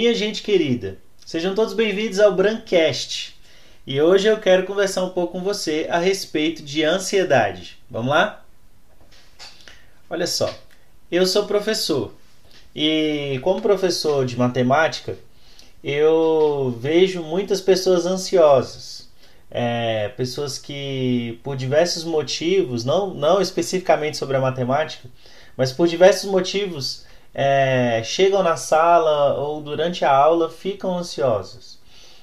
Minha gente querida, sejam todos bem-vindos ao Brancast. E hoje eu quero conversar um pouco com você a respeito de ansiedade. Vamos lá? Olha só, eu sou professor e, como professor de matemática, eu vejo muitas pessoas ansiosas. É, pessoas que, por diversos motivos, não, não especificamente sobre a matemática, mas por diversos motivos, é, chegam na sala ou durante a aula ficam ansiosos.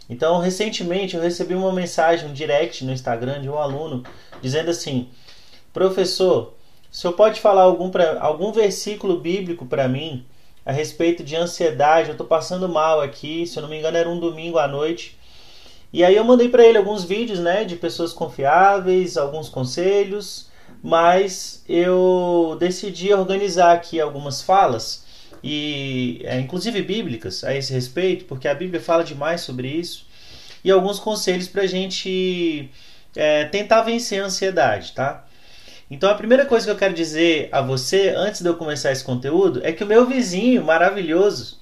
Então, recentemente eu recebi uma mensagem, um direct no Instagram de um aluno dizendo assim: Professor, o senhor pode falar algum, pra, algum versículo bíblico para mim a respeito de ansiedade? Eu estou passando mal aqui, se eu não me engano era um domingo à noite. E aí eu mandei para ele alguns vídeos né, de pessoas confiáveis, alguns conselhos mas eu decidi organizar aqui algumas falas e é, inclusive bíblicas a esse respeito, porque a Bíblia fala demais sobre isso e alguns conselhos para a gente é, tentar vencer a ansiedade, tá? Então a primeira coisa que eu quero dizer a você antes de eu começar esse conteúdo é que o meu vizinho maravilhoso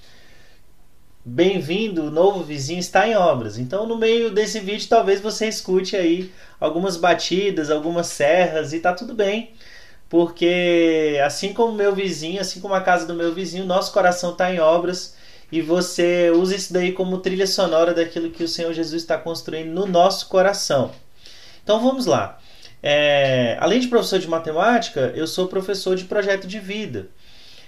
Bem-vindo, o novo vizinho está em obras. Então, no meio desse vídeo, talvez você escute aí algumas batidas, algumas serras e tá tudo bem, porque assim como meu vizinho, assim como a casa do meu vizinho, nosso coração está em obras e você usa isso daí como trilha sonora daquilo que o Senhor Jesus está construindo no nosso coração. Então, vamos lá. É, além de professor de matemática, eu sou professor de projeto de vida.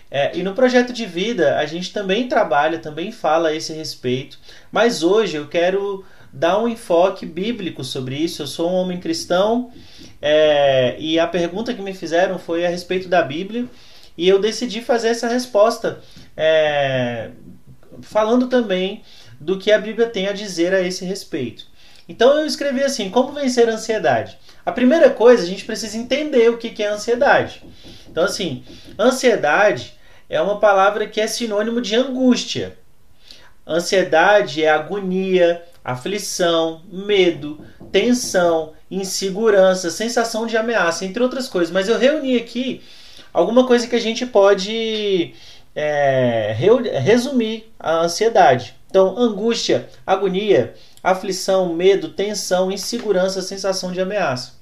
É, e no projeto de vida a gente também trabalha, também fala a esse respeito, mas hoje eu quero dar um enfoque bíblico sobre isso. Eu sou um homem cristão é, e a pergunta que me fizeram foi a respeito da Bíblia e eu decidi fazer essa resposta é, falando também do que a Bíblia tem a dizer a esse respeito. Então eu escrevi assim: como vencer a ansiedade? A primeira coisa, a gente precisa entender o que é ansiedade. Então, assim, ansiedade é uma palavra que é sinônimo de angústia. Ansiedade é agonia, aflição, medo, tensão, insegurança, sensação de ameaça, entre outras coisas. Mas eu reuni aqui alguma coisa que a gente pode é, resumir a ansiedade. Então, angústia, agonia, aflição, medo, tensão, insegurança, sensação de ameaça.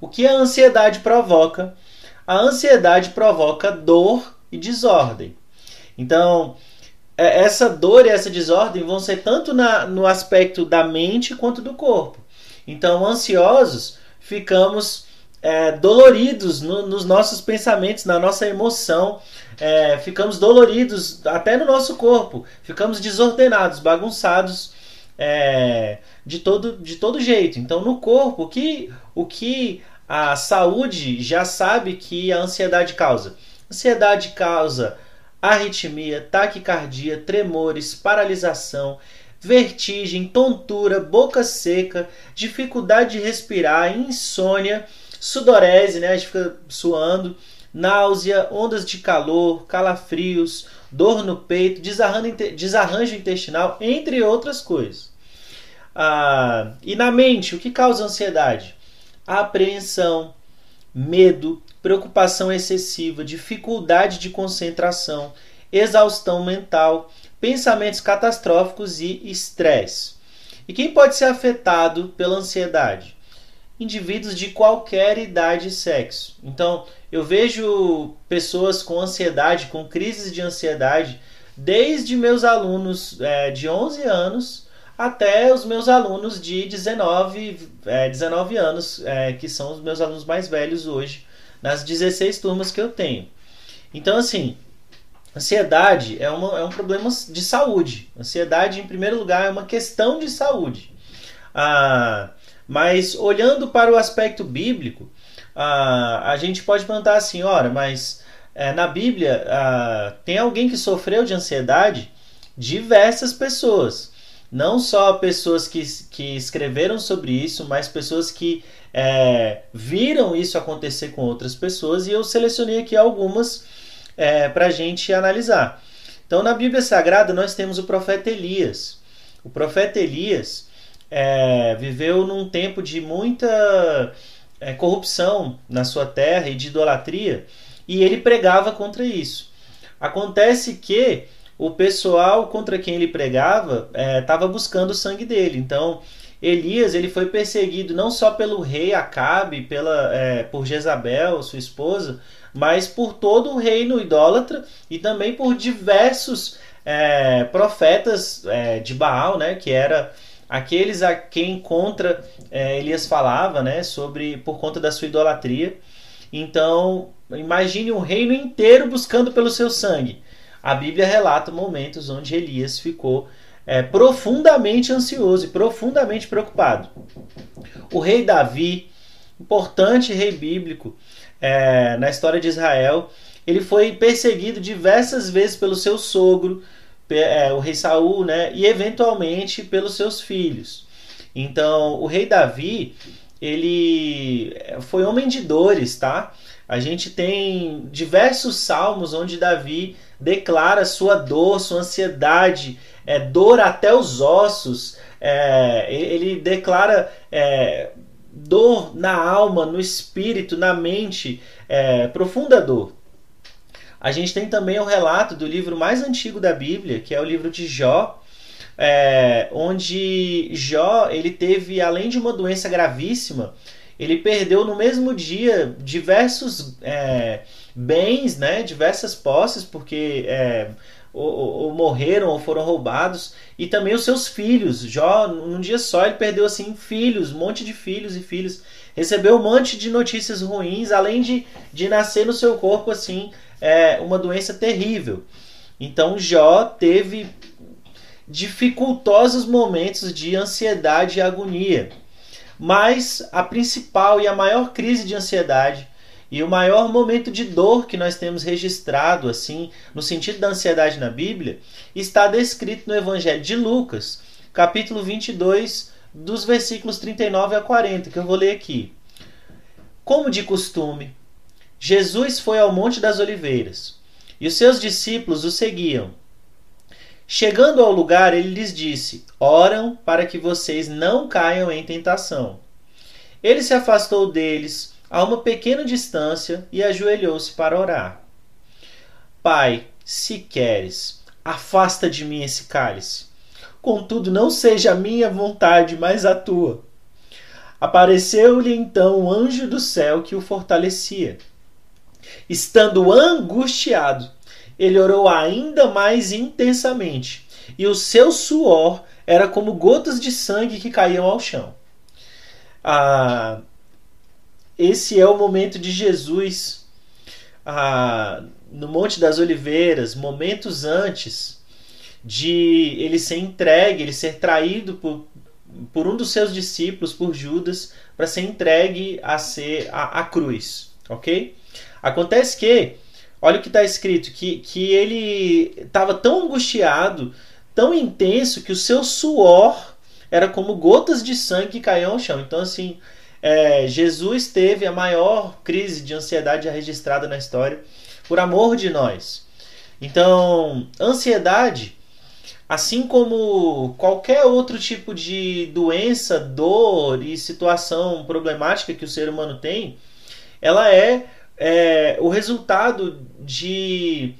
O que a ansiedade provoca? A ansiedade provoca dor e desordem. Então, é, essa dor e essa desordem vão ser tanto na, no aspecto da mente quanto do corpo. Então, ansiosos, ficamos é, doloridos no, nos nossos pensamentos, na nossa emoção, é, ficamos doloridos até no nosso corpo, ficamos desordenados, bagunçados é, de, todo, de todo jeito. Então, no corpo, o que, o que a saúde já sabe que a ansiedade causa? Ansiedade causa arritmia, taquicardia, tremores, paralisação, vertigem, tontura, boca seca, dificuldade de respirar, insônia, sudorese, né? A gente fica suando, náusea, ondas de calor, calafrios, dor no peito, desarranjo intestinal, entre outras coisas. Ah, e na mente, o que causa ansiedade? apreensão, medo, preocupação excessiva, dificuldade de concentração, exaustão mental, pensamentos catastróficos e estresse. E quem pode ser afetado pela ansiedade? Indivíduos de qualquer idade e sexo. Então, eu vejo pessoas com ansiedade, com crises de ansiedade, desde meus alunos é, de 11 anos até os meus alunos de 19, é, 19 anos, é, que são os meus alunos mais velhos hoje, nas 16 turmas que eu tenho. Então, assim, ansiedade é, uma, é um problema de saúde. Ansiedade, em primeiro lugar, é uma questão de saúde. Ah, mas olhando para o aspecto bíblico, ah, a gente pode perguntar assim: ora, mas é, na Bíblia ah, tem alguém que sofreu de ansiedade? Diversas pessoas não só pessoas que, que escreveram sobre isso, mas pessoas que é, viram isso acontecer com outras pessoas, e eu selecionei aqui algumas é, para a gente analisar. Então, na Bíblia Sagrada, nós temos o profeta Elias. O profeta Elias é, viveu num tempo de muita é, corrupção na sua terra e de idolatria, e ele pregava contra isso. Acontece que o pessoal contra quem ele pregava estava é, buscando o sangue dele. Então, Elias ele foi perseguido não só pelo rei Acabe, pela, é, por Jezabel, sua esposa, mas por todo o reino idólatra e também por diversos é, profetas é, de Baal, né, que era aqueles a quem contra é, Elias falava, né, sobre por conta da sua idolatria. Então, imagine um reino inteiro buscando pelo seu sangue. A Bíblia relata momentos onde Elias ficou é, profundamente ansioso e profundamente preocupado. O rei Davi, importante rei bíblico é, na história de Israel, ele foi perseguido diversas vezes pelo seu sogro, é, o rei Saul, né, e eventualmente pelos seus filhos. Então, o rei Davi, ele foi homem de dores, tá? A gente tem diversos salmos onde Davi declara sua dor, sua ansiedade, é, dor até os ossos. É, ele declara é, dor na alma, no espírito, na mente, é, profunda dor. A gente tem também o relato do livro mais antigo da Bíblia, que é o livro de Jó, é, onde Jó ele teve, além de uma doença gravíssima, ele perdeu no mesmo dia diversos é, bens, né, diversas posses, porque é, ou, ou, morreram ou foram roubados, e também os seus filhos. Jó, num dia só, ele perdeu assim filhos, um monte de filhos e filhos. Recebeu um monte de notícias ruins, além de, de nascer no seu corpo assim é, uma doença terrível. Então Jó teve dificultosos momentos de ansiedade e agonia. Mas a principal e a maior crise de ansiedade e o maior momento de dor que nós temos registrado, assim, no sentido da ansiedade na Bíblia, está descrito no Evangelho de Lucas, capítulo 22, dos versículos 39 a 40, que eu vou ler aqui. Como de costume, Jesus foi ao Monte das Oliveiras e os seus discípulos o seguiam. Chegando ao lugar, ele lhes disse: Oram para que vocês não caiam em tentação. Ele se afastou deles a uma pequena distância e ajoelhou-se para orar. Pai, se queres, afasta de mim esse cálice. Contudo, não seja a minha vontade, mas a tua. Apareceu-lhe então o um anjo do céu que o fortalecia. Estando angustiado, ele orou ainda mais intensamente, e o seu suor era como gotas de sangue que caíam ao chão. Ah, esse é o momento de Jesus ah, no Monte das Oliveiras, momentos antes de ele ser entregue, ele ser traído por, por um dos seus discípulos, por Judas, para ser entregue a ser a, a cruz, ok? Acontece que, olha o que está escrito, que, que ele estava tão angustiado, tão intenso, que o seu suor era como gotas de sangue que caíam ao chão. Então, assim, é, Jesus teve a maior crise de ansiedade registrada na história por amor de nós. Então, ansiedade, assim como qualquer outro tipo de doença, dor e situação problemática que o ser humano tem, ela é, é o resultado de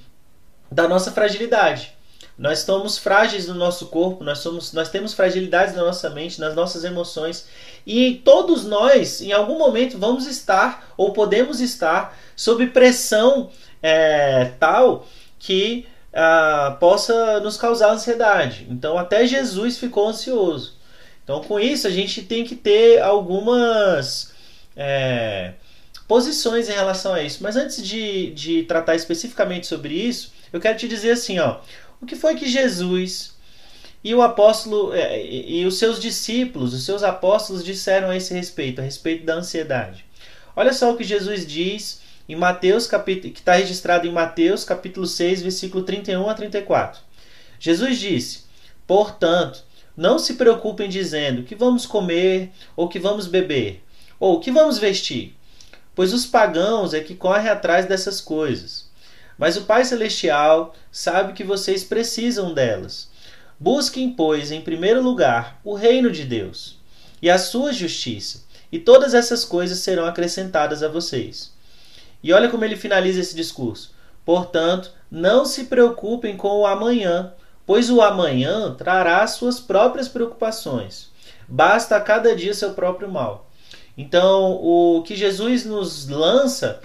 da nossa fragilidade. Nós estamos frágeis no nosso corpo, nós, somos, nós temos fragilidades na nossa mente, nas nossas emoções. E todos nós, em algum momento, vamos estar ou podemos estar sob pressão é, tal que ah, possa nos causar ansiedade. Então, até Jesus ficou ansioso. Então, com isso, a gente tem que ter algumas é, posições em relação a isso. Mas antes de, de tratar especificamente sobre isso, eu quero te dizer assim: ó, o que foi que Jesus e o apóstolo é, e os seus discípulos, os seus apóstolos disseram a esse respeito, a respeito da ansiedade? Olha só o que Jesus diz em Mateus, capítulo, que está registrado em Mateus, capítulo 6, versículo 31 a 34. Jesus disse: Portanto, não se preocupem dizendo que vamos comer, ou que vamos beber, ou que vamos vestir, pois os pagãos é que correm atrás dessas coisas. Mas o Pai Celestial sabe que vocês precisam delas. Busquem, pois, em primeiro lugar o reino de Deus e a sua justiça, e todas essas coisas serão acrescentadas a vocês. E olha como ele finaliza esse discurso. Portanto, Não se preocupem com o amanhã, pois o amanhã trará suas próprias preocupações. Basta a cada dia seu próprio mal. Então, o que Jesus nos lança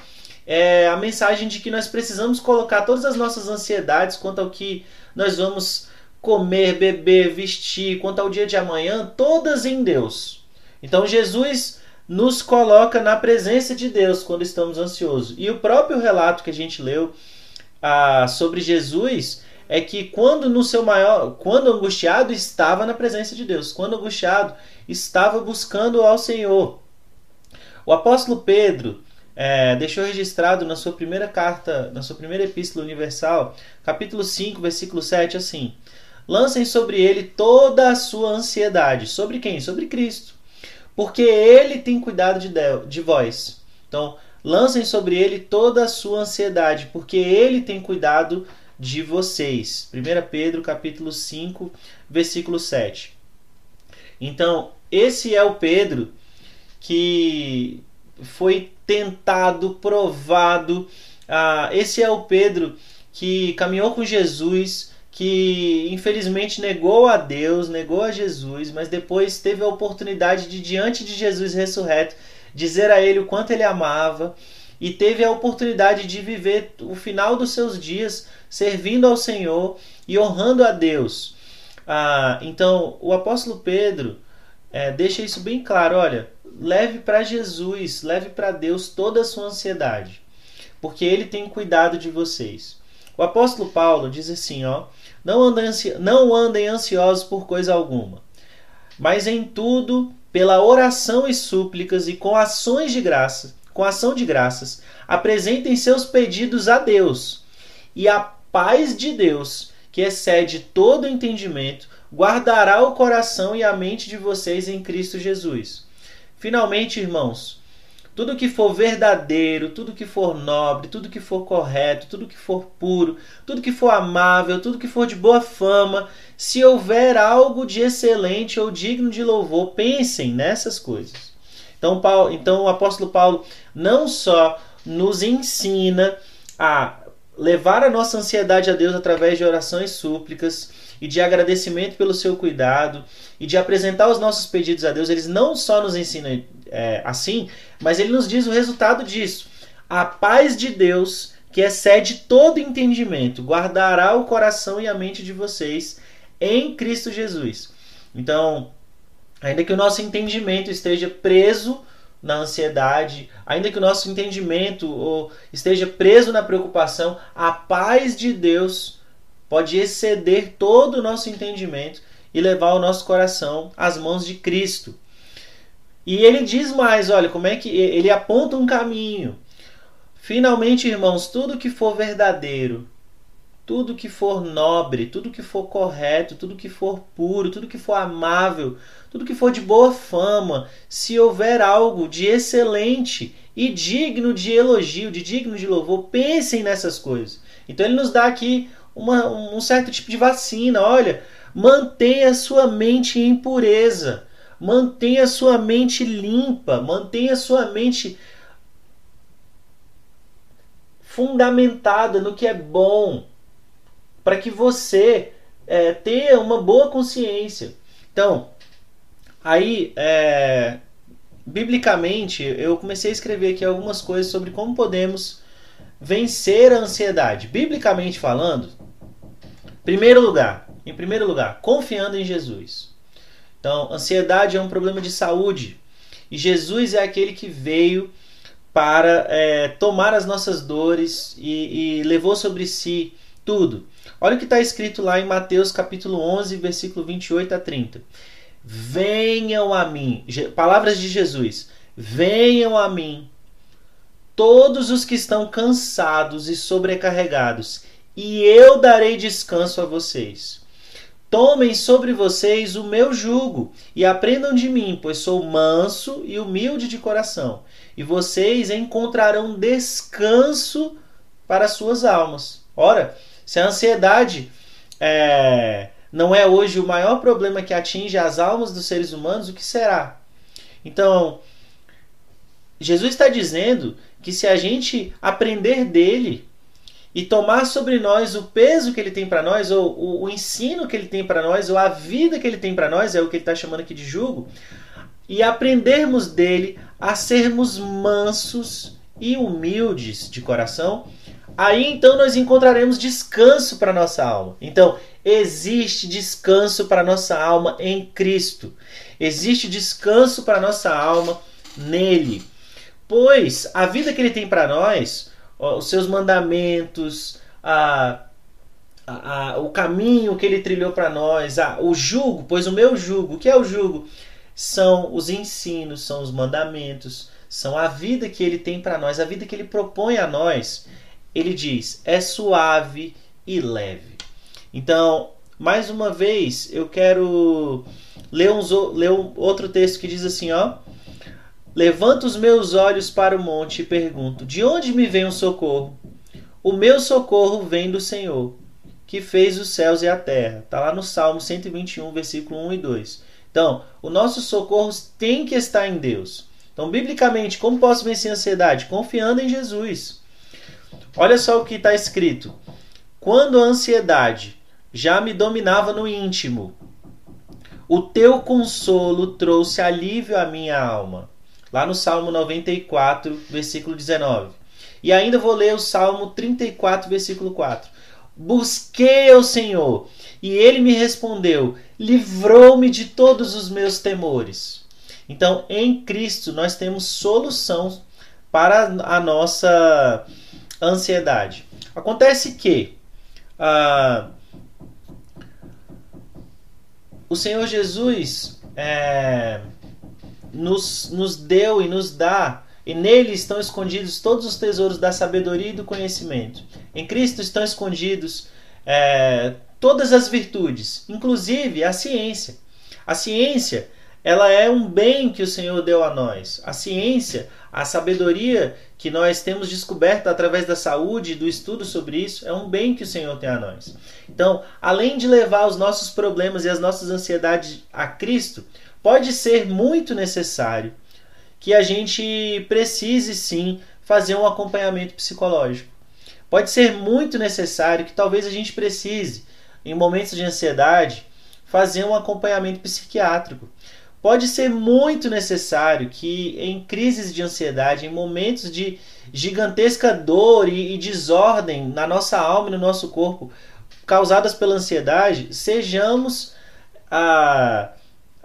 é a mensagem de que nós precisamos colocar todas as nossas ansiedades quanto ao que nós vamos comer, beber, vestir, quanto ao dia de amanhã, todas em Deus. Então, Jesus nos coloca na presença de Deus quando estamos ansiosos. E o próprio relato que a gente leu ah, sobre Jesus é que quando no seu maior, quando angustiado estava na presença de Deus, quando angustiado estava buscando ao Senhor. O apóstolo Pedro é, deixou registrado na sua primeira carta, na sua primeira epístola universal, capítulo 5, versículo 7, assim: Lancem sobre ele toda a sua ansiedade. Sobre quem? Sobre Cristo. Porque ele tem cuidado de, de vós. Então, lancem sobre ele toda a sua ansiedade, porque ele tem cuidado de vocês. 1 Pedro capítulo 5, versículo 7. Então, esse é o Pedro que foi tentado, provado. Ah, esse é o Pedro que caminhou com Jesus, que infelizmente negou a Deus, negou a Jesus, mas depois teve a oportunidade de, diante de Jesus ressurreto, dizer a ele o quanto ele amava e teve a oportunidade de viver o final dos seus dias servindo ao Senhor e honrando a Deus. Ah, então, o apóstolo Pedro é, deixa isso bem claro: olha, leve para Jesus, leve para Deus toda a sua ansiedade, porque Ele tem cuidado de vocês. O apóstolo Paulo diz assim: ó, não andem, não andem ansiosos por coisa alguma, mas em tudo, pela oração e súplicas e com ações de graça, com ação de graças, apresentem seus pedidos a Deus. E a paz de Deus, que excede todo entendimento, guardará o coração e a mente de vocês em Cristo Jesus. Finalmente, irmãos, tudo que for verdadeiro, tudo que for nobre, tudo que for correto, tudo que for puro, tudo que for amável, tudo que for de boa fama, se houver algo de excelente ou digno de louvor, pensem nessas coisas. Então, Paulo, então o apóstolo Paulo não só nos ensina a levar a nossa ansiedade a Deus através de orações súplicas e de agradecimento pelo seu cuidado e de apresentar os nossos pedidos a Deus, eles não só nos ensinam é, assim, mas ele nos diz o resultado disso. A paz de Deus, que excede todo entendimento, guardará o coração e a mente de vocês em Cristo Jesus. Então, ainda que o nosso entendimento esteja preso na ansiedade, ainda que o nosso entendimento esteja preso na preocupação, a paz de Deus pode exceder todo o nosso entendimento e levar o nosso coração às mãos de Cristo. E ele diz mais, olha, como é que ele aponta um caminho. Finalmente, irmãos, tudo que for verdadeiro, tudo que for nobre, tudo que for correto, tudo que for puro, tudo que for amável, tudo que for de boa fama, se houver algo de excelente e digno de elogio, de digno de louvor, pensem nessas coisas. Então ele nos dá aqui uma, um certo tipo de vacina. Olha, mantenha sua mente em pureza, mantenha sua mente limpa, mantenha sua mente fundamentada no que é bom, para que você é, tenha uma boa consciência. Então, aí, é, biblicamente, eu comecei a escrever aqui algumas coisas sobre como podemos vencer a ansiedade. Biblicamente falando, primeiro lugar, em primeiro lugar, confiando em Jesus. Então, ansiedade é um problema de saúde e Jesus é aquele que veio para é, tomar as nossas dores e, e levou sobre si tudo. Olha o que está escrito lá em Mateus capítulo 11, versículo 28 a 30. Venham a mim, palavras de Jesus, venham a mim todos os que estão cansados e sobrecarregados, e eu darei descanso a vocês. Tomem sobre vocês o meu jugo e aprendam de mim, pois sou manso e humilde de coração, e vocês encontrarão descanso para suas almas. Ora, se a ansiedade é, não é hoje o maior problema que atinge as almas dos seres humanos, o que será? Então, Jesus está dizendo que se a gente aprender dele e tomar sobre nós o peso que ele tem para nós, ou o, o, ensino que ele tem para nós, ou a vida que ele tem para nós, é o que ele está chamando aqui de jugo, e aprendermos dele a sermos mansos e humildes de coração, aí então nós encontraremos descanso para nossa alma. Então, existe descanso para nossa alma em Cristo. Existe descanso para nossa alma nele. Pois a vida que ele tem para nós, os seus mandamentos, a, a, a, o caminho que ele trilhou para nós, o jugo, pois o meu jugo, o que é o jugo? São os ensinos, são os mandamentos, são a vida que ele tem para nós, a vida que ele propõe a nós. Ele diz: é suave e leve. Então, mais uma vez, eu quero ler, uns, ler um outro texto que diz assim, ó. Levanto os meus olhos para o monte e pergunto: De onde me vem o socorro? O meu socorro vem do Senhor, que fez os céus e a terra. Está lá no Salmo 121, versículo 1 e 2. Então, o nosso socorro tem que estar em Deus. Então, biblicamente, como posso vencer a ansiedade? Confiando em Jesus. Olha só o que está escrito. Quando a ansiedade já me dominava no íntimo, o teu consolo trouxe alívio à minha alma. Lá no Salmo 94, versículo 19. E ainda vou ler o Salmo 34, versículo 4. Busquei ao Senhor, e ele me respondeu, livrou-me de todos os meus temores. Então, em Cristo, nós temos solução para a nossa ansiedade. Acontece que ah, o Senhor Jesus é, nos, nos deu e nos dá, e nele estão escondidos todos os tesouros da sabedoria e do conhecimento. Em Cristo estão escondidos é, todas as virtudes, inclusive a ciência. A ciência ela é um bem que o Senhor deu a nós. A ciência, a sabedoria que nós temos descoberto através da saúde e do estudo sobre isso, é um bem que o Senhor tem a nós. Então, além de levar os nossos problemas e as nossas ansiedades a Cristo, pode ser muito necessário que a gente precise sim fazer um acompanhamento psicológico. Pode ser muito necessário que talvez a gente precise, em momentos de ansiedade, fazer um acompanhamento psiquiátrico. Pode ser muito necessário que, em crises de ansiedade, em momentos de gigantesca dor e, e desordem na nossa alma e no nosso corpo, causadas pela ansiedade, sejamos ah,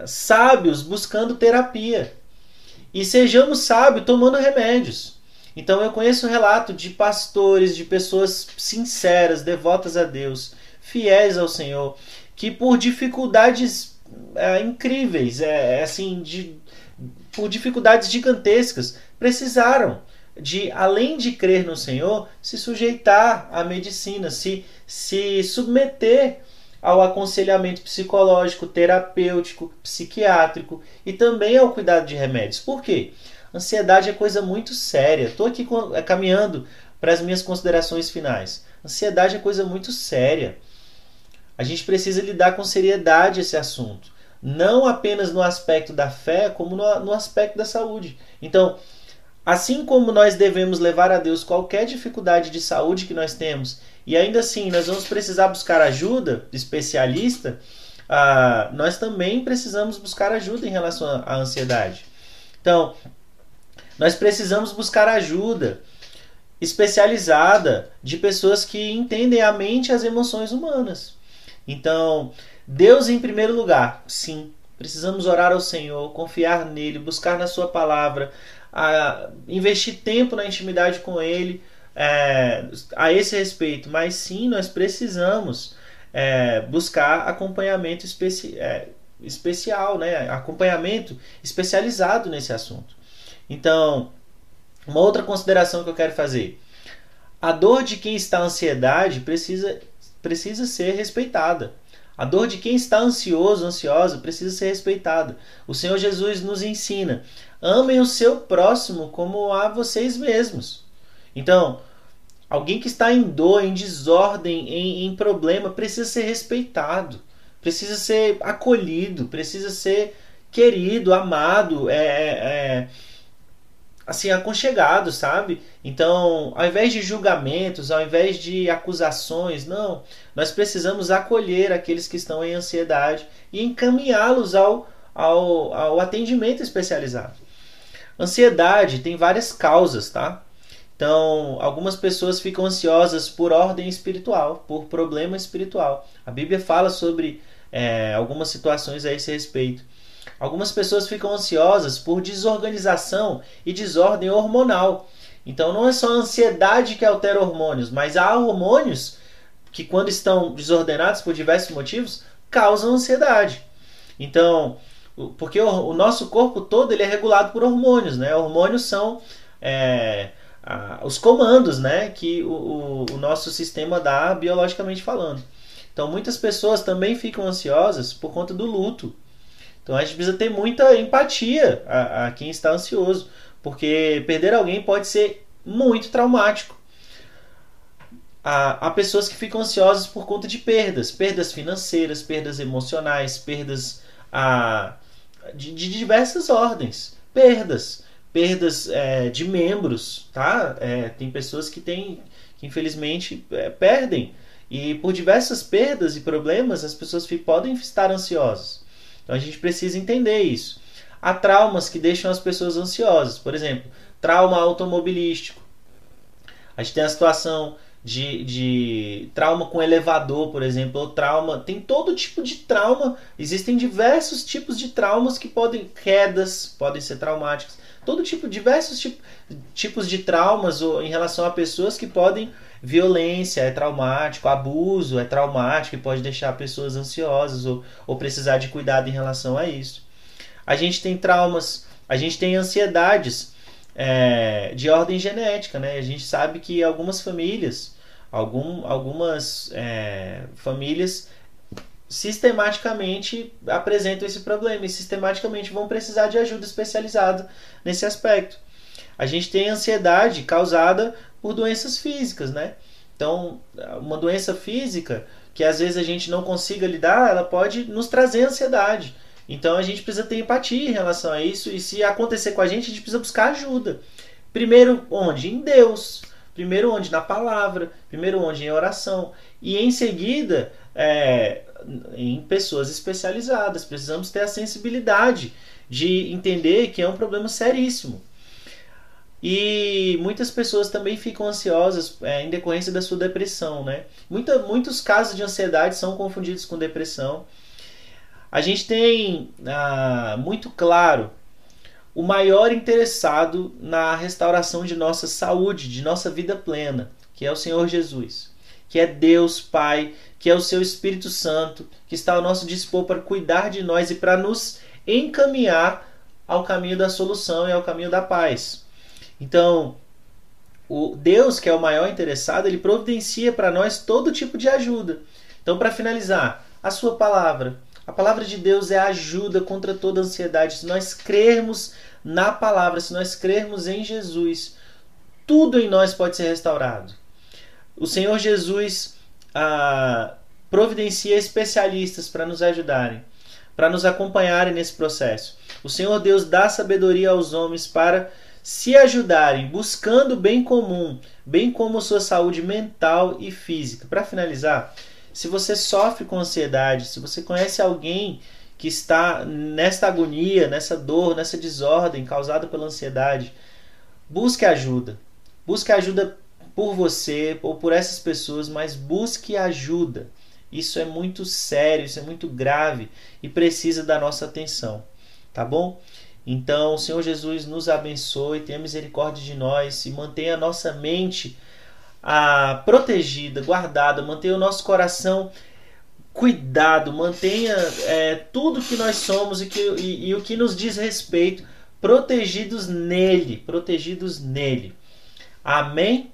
sábios buscando terapia. E sejamos sábios tomando remédios. Então eu conheço relato de pastores, de pessoas sinceras, devotas a Deus, fiéis ao Senhor, que por dificuldades é, incríveis, é, é, assim, de, por dificuldades gigantescas, precisaram de, além de crer no Senhor, se sujeitar à medicina, se, se submeter ao aconselhamento psicológico, terapêutico, psiquiátrico e também ao cuidado de remédios. Por quê? Ansiedade é coisa muito séria. Estou aqui é, caminhando para as minhas considerações finais. Ansiedade é coisa muito séria. A gente precisa lidar com seriedade esse assunto. Não apenas no aspecto da fé, como no, no aspecto da saúde. Então, assim como nós devemos levar a Deus qualquer dificuldade de saúde que nós temos, e ainda assim nós vamos precisar buscar ajuda especialista, ah, nós também precisamos buscar ajuda em relação à ansiedade. Então, nós precisamos buscar ajuda especializada de pessoas que entendem a mente e as emoções humanas. Então, Deus em primeiro lugar, sim. Precisamos orar ao Senhor, confiar nele, buscar na Sua palavra, a, investir tempo na intimidade com Ele é, a esse respeito. Mas sim, nós precisamos é, buscar acompanhamento especi é, especial, né? acompanhamento especializado nesse assunto. Então, uma outra consideração que eu quero fazer. A dor de quem está ansiedade precisa precisa ser respeitada. A dor de quem está ansioso, ansiosa, precisa ser respeitada. O Senhor Jesus nos ensina: amem o seu próximo como a vocês mesmos. Então, alguém que está em dor, em desordem, em, em problema, precisa ser respeitado, precisa ser acolhido, precisa ser querido, amado, é, é, é assim aconchegados, sabe? Então, ao invés de julgamentos, ao invés de acusações, não, nós precisamos acolher aqueles que estão em ansiedade e encaminhá-los ao, ao, ao atendimento especializado. Ansiedade tem várias causas, tá? Então, algumas pessoas ficam ansiosas por ordem espiritual, por problema espiritual. A Bíblia fala sobre é, algumas situações a esse respeito. Algumas pessoas ficam ansiosas por desorganização e desordem hormonal. Então, não é só a ansiedade que altera hormônios, mas há hormônios que, quando estão desordenados por diversos motivos, causam ansiedade. Então, porque o, o nosso corpo todo ele é regulado por hormônios, né? Hormônios são é, a, os comandos, né? Que o, o, nosso sistema dá biologicamente falando. Então, muitas pessoas também ficam ansiosas por conta do luto. Então, a gente precisa ter muita empatia a, a quem está ansioso, porque perder alguém pode ser muito traumático. Há, há pessoas que ficam ansiosas por conta de perdas, perdas financeiras, perdas emocionais, perdas a, de, de diversas ordens. Perdas. Perdas é, de membros, tá? É, tem pessoas que têm, que infelizmente é, perdem. E por diversas perdas e problemas, as pessoas podem estar ansiosas. Então a gente precisa entender isso. Há traumas que deixam as pessoas ansiosas. Por exemplo, trauma automobilístico. A gente tem a situação de, de trauma com elevador, por exemplo, ou trauma. Tem todo tipo de trauma. Existem diversos tipos de traumas que podem. quedas podem ser traumáticas. Todo tipo, diversos tipo, tipos de traumas ou, em relação a pessoas que podem. Violência é traumático, abuso é traumático e pode deixar pessoas ansiosas ou, ou precisar de cuidado em relação a isso. A gente tem traumas, a gente tem ansiedades é, de ordem genética, né? A gente sabe que algumas famílias Algum, algumas é, famílias sistematicamente apresentam esse problema e sistematicamente vão precisar de ajuda especializada nesse aspecto. A gente tem ansiedade causada por doenças físicas, né? Então, uma doença física que às vezes a gente não consiga lidar, ela pode nos trazer ansiedade. Então a gente precisa ter empatia em relação a isso e se acontecer com a gente, a gente precisa buscar ajuda. Primeiro, onde? Em Deus. Primeiro onde? Na palavra. Primeiro onde? Em oração. E em seguida, é, em pessoas especializadas. Precisamos ter a sensibilidade de entender que é um problema seríssimo. E muitas pessoas também ficam ansiosas é, em decorrência da sua depressão. Né? Muita, muitos casos de ansiedade são confundidos com depressão. A gente tem ah, muito claro o maior interessado na restauração de nossa saúde, de nossa vida plena, que é o Senhor Jesus, que é Deus Pai, que é o seu Espírito Santo, que está ao nosso dispor para cuidar de nós e para nos encaminhar ao caminho da solução e ao caminho da paz. Então, o Deus, que é o maior interessado, ele providencia para nós todo tipo de ajuda. Então, para finalizar, a sua palavra, a palavra de Deus é ajuda contra toda ansiedade. Se nós crermos na palavra, se nós crermos em Jesus, tudo em nós pode ser restaurado. O Senhor Jesus ah, providencia especialistas para nos ajudarem, para nos acompanharem nesse processo. O Senhor Deus dá sabedoria aos homens para se ajudarem, buscando o bem comum, bem como sua saúde mental e física. Para finalizar, se você sofre com ansiedade, se você conhece alguém que está nesta agonia, nessa dor, nessa desordem causada pela ansiedade, busque ajuda. Busque ajuda por você ou por essas pessoas, mas busque ajuda. Isso é muito sério, isso é muito grave e precisa da nossa atenção, tá bom? Então, Senhor Jesus nos abençoe, tenha misericórdia de nós e mantenha a nossa mente a, protegida, guardada, mantenha o nosso coração cuidado, mantenha é, tudo que nós somos e, que, e, e o que nos diz respeito protegidos nele, protegidos nele. Amém?